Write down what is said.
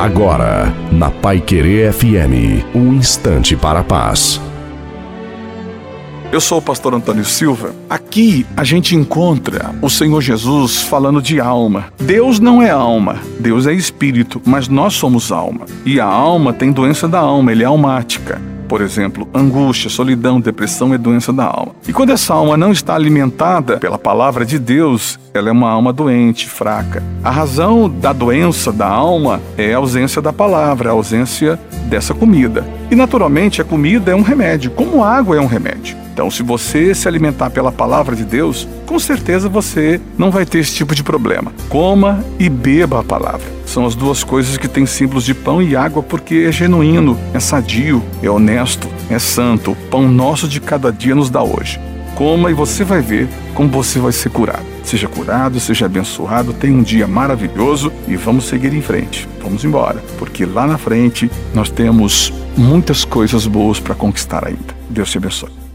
Agora, na Pai Querer FM, um instante para a paz. Eu sou o pastor Antônio Silva. Aqui a gente encontra o Senhor Jesus falando de alma. Deus não é alma, Deus é espírito, mas nós somos alma. E a alma tem doença da alma, ele é almática por exemplo, angústia, solidão, depressão é doença da alma. E quando essa alma não está alimentada pela palavra de Deus, ela é uma alma doente, fraca. A razão da doença da alma é a ausência da palavra, a ausência dessa comida. E naturalmente a comida é um remédio, como a água é um remédio. Então, se você se alimentar pela palavra de Deus, com certeza você não vai ter esse tipo de problema. Coma e beba a palavra. São as duas coisas que têm símbolos de pão e água porque é genuíno, é sadio, é honesto, é santo. O pão nosso de cada dia nos dá hoje. Coma e você vai ver como você vai ser curado. Seja curado, seja abençoado, tenha um dia maravilhoso e vamos seguir em frente. Vamos embora, porque lá na frente nós temos muitas coisas boas para conquistar ainda. Deus te abençoe.